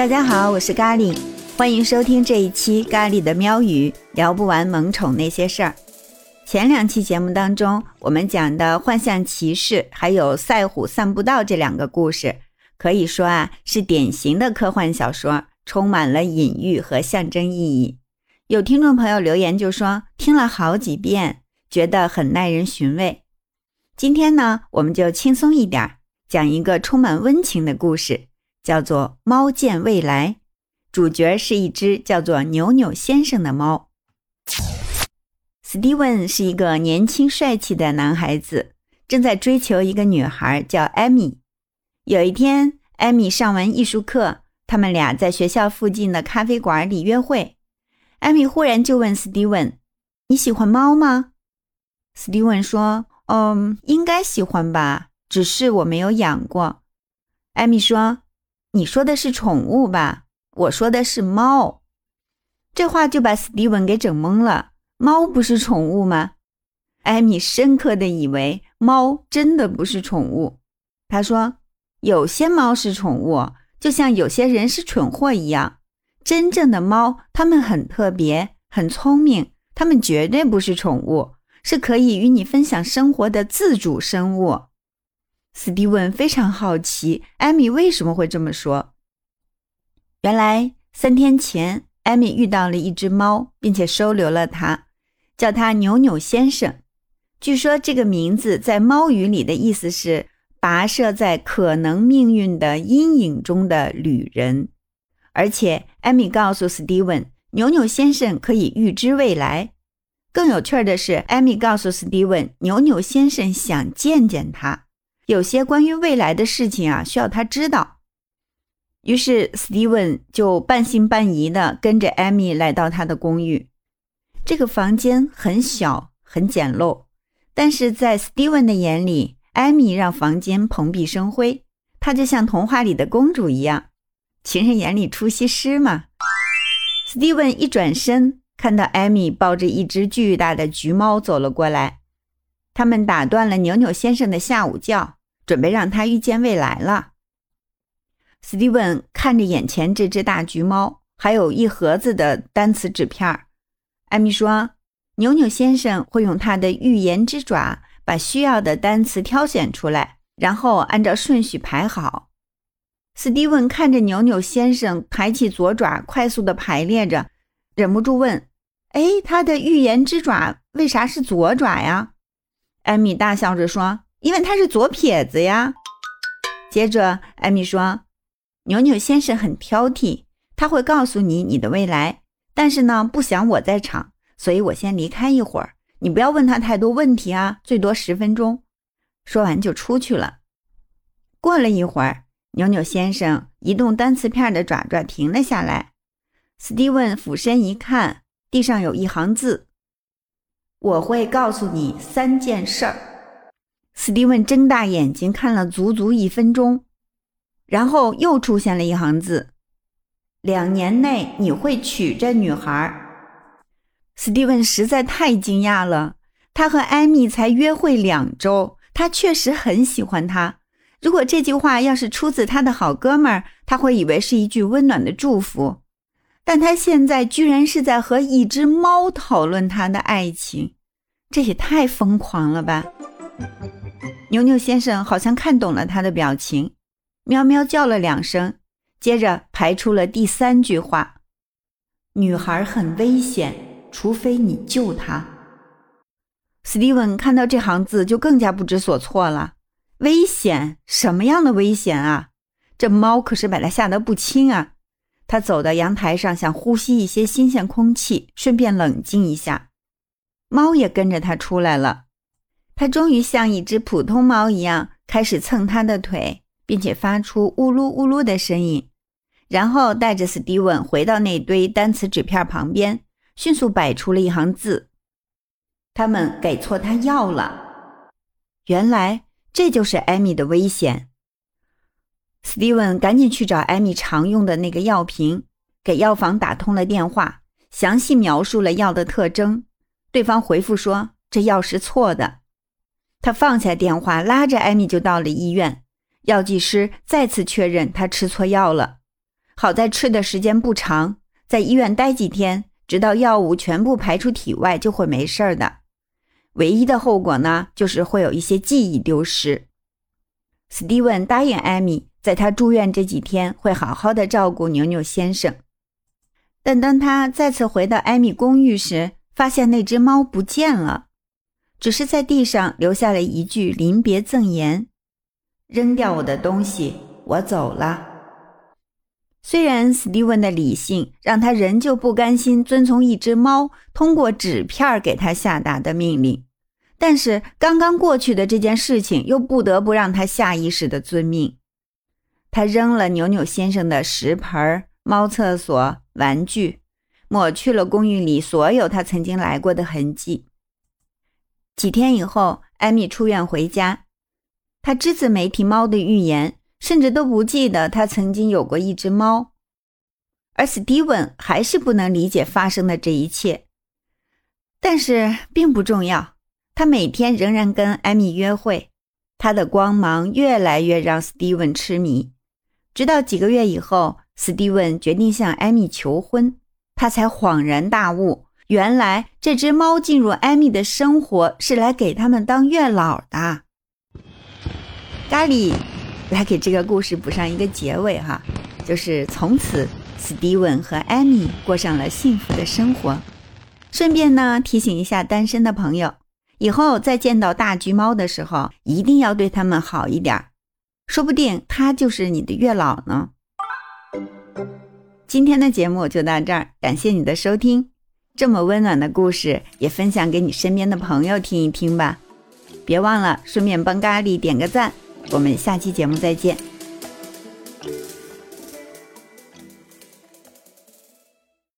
大家好，我是咖喱，欢迎收听这一期咖喱的喵语，聊不完萌宠那些事儿。前两期节目当中，我们讲的《幻象骑士》还有《赛虎散步道》这两个故事，可以说啊是典型的科幻小说，充满了隐喻和象征意义。有听众朋友留言就说听了好几遍，觉得很耐人寻味。今天呢，我们就轻松一点，讲一个充满温情的故事。叫做《猫见未来》，主角是一只叫做扭扭先生的猫。Steven 是一个年轻帅气的男孩子，正在追求一个女孩叫艾米。有一天，艾米上完艺术课，他们俩在学校附近的咖啡馆里约会。艾米忽然就问 Steven：“ 你喜欢猫吗？”Steven 说：“嗯，应该喜欢吧，只是我没有养过。”艾米说。你说的是宠物吧？我说的是猫。这话就把斯蒂文给整懵了。猫不是宠物吗？艾米深刻的以为猫真的不是宠物。他说：“有些猫是宠物，就像有些人是蠢货一样。真正的猫，它们很特别，很聪明，它们绝对不是宠物，是可以与你分享生活的自主生物。”斯蒂文非常好奇，艾米为什么会这么说。原来三天前，艾米遇到了一只猫，并且收留了它，叫它扭扭先生。据说这个名字在猫语里的意思是“跋涉在可能命运的阴影中的旅人”。而且，艾米告诉斯蒂文，扭扭先生可以预知未来。更有趣的是，艾米告诉斯蒂文，扭扭先生想见见他。有些关于未来的事情啊，需要他知道。于是，Steven 就半信半疑的跟着艾米来到他的公寓。这个房间很小，很简陋，但是在 Steven 的眼里，艾米让房间蓬荜生辉，她就像童话里的公主一样。情人眼里出西施嘛。Steven 一转身，看到艾米抱着一只巨大的橘猫走了过来，他们打断了牛牛先生的下午觉。准备让他预见未来了。斯蒂文看着眼前这只大橘猫，还有一盒子的单词纸片儿。艾米说：“牛牛先生会用他的预言之爪把需要的单词挑选出来，然后按照顺序排好。”斯蒂文看着牛牛先生抬起左爪，快速的排列着，忍不住问：“哎，他的预言之爪为啥是左爪呀？”艾米大笑着说。因为他是左撇子呀。接着，艾米说：“牛牛先生很挑剔，他会告诉你你的未来，但是呢，不想我在场，所以我先离开一会儿。你不要问他太多问题啊，最多十分钟。”说完就出去了。过了一会儿，牛牛先生移动单词片的爪爪停了下来。斯蒂文俯身一看，地上有一行字：“我会告诉你三件事儿。”斯蒂文睁大眼睛看了足足一分钟，然后又出现了一行字：“两年内你会娶这女孩。”斯蒂文实在太惊讶了。他和艾米才约会两周，他确实很喜欢她。如果这句话要是出自他的好哥们儿，他会以为是一句温暖的祝福。但他现在居然是在和一只猫讨论他的爱情，这也太疯狂了吧！牛牛先生好像看懂了他的表情，喵喵叫了两声，接着排出了第三句话：“女孩很危险，除非你救她。”斯蒂文看到这行字就更加不知所措了。危险？什么样的危险啊？这猫可是把他吓得不轻啊！他走到阳台上，想呼吸一些新鲜空气，顺便冷静一下。猫也跟着他出来了。它终于像一只普通猫一样开始蹭他的腿，并且发出呜噜呜噜的声音，然后带着斯蒂文回到那堆单词纸片旁边，迅速摆出了一行字：“他们给错他药了。”原来这就是艾米的危险。史蒂文赶紧去找艾米常用的那个药瓶，给药房打通了电话，详细描述了药的特征。对方回复说：“这药是错的。”他放下电话，拉着艾米就到了医院。药剂师再次确认他吃错药了。好在吃的时间不长，在医院待几天，直到药物全部排出体外就会没事儿的。唯一的后果呢，就是会有一些记忆丢失。史蒂文答应艾米，在他住院这几天会好好的照顾牛牛先生。但当他再次回到艾米公寓时，发现那只猫不见了，只是在地上留下了一句临别赠言：“扔掉我的东西，我走了。”虽然史蒂文的理性让他仍旧不甘心遵从一只猫通过纸片给他下达的命令，但是刚刚过去的这件事情又不得不让他下意识的遵命。他扔了扭扭先生的食盆、猫厕所、玩具，抹去了公寓里所有他曾经来过的痕迹。几天以后，艾米出院回家，他只字没提猫的预言。甚至都不记得他曾经有过一只猫，而史蒂文还是不能理解发生的这一切。但是并不重要，他每天仍然跟艾米约会，他的光芒越来越让史蒂文痴迷。直到几个月以后，史蒂文决定向艾米求婚，他才恍然大悟，原来这只猫进入艾米的生活是来给他们当月老的。咖喱。来给这个故事补上一个结尾哈，就是从此史蒂文和艾米过上了幸福的生活。顺便呢提醒一下单身的朋友，以后再见到大橘猫的时候，一定要对它们好一点，说不定他就是你的月老呢。今天的节目就到这儿，感谢你的收听。这么温暖的故事也分享给你身边的朋友听一听吧，别忘了顺便帮咖喱点个赞。我们下期节目再见。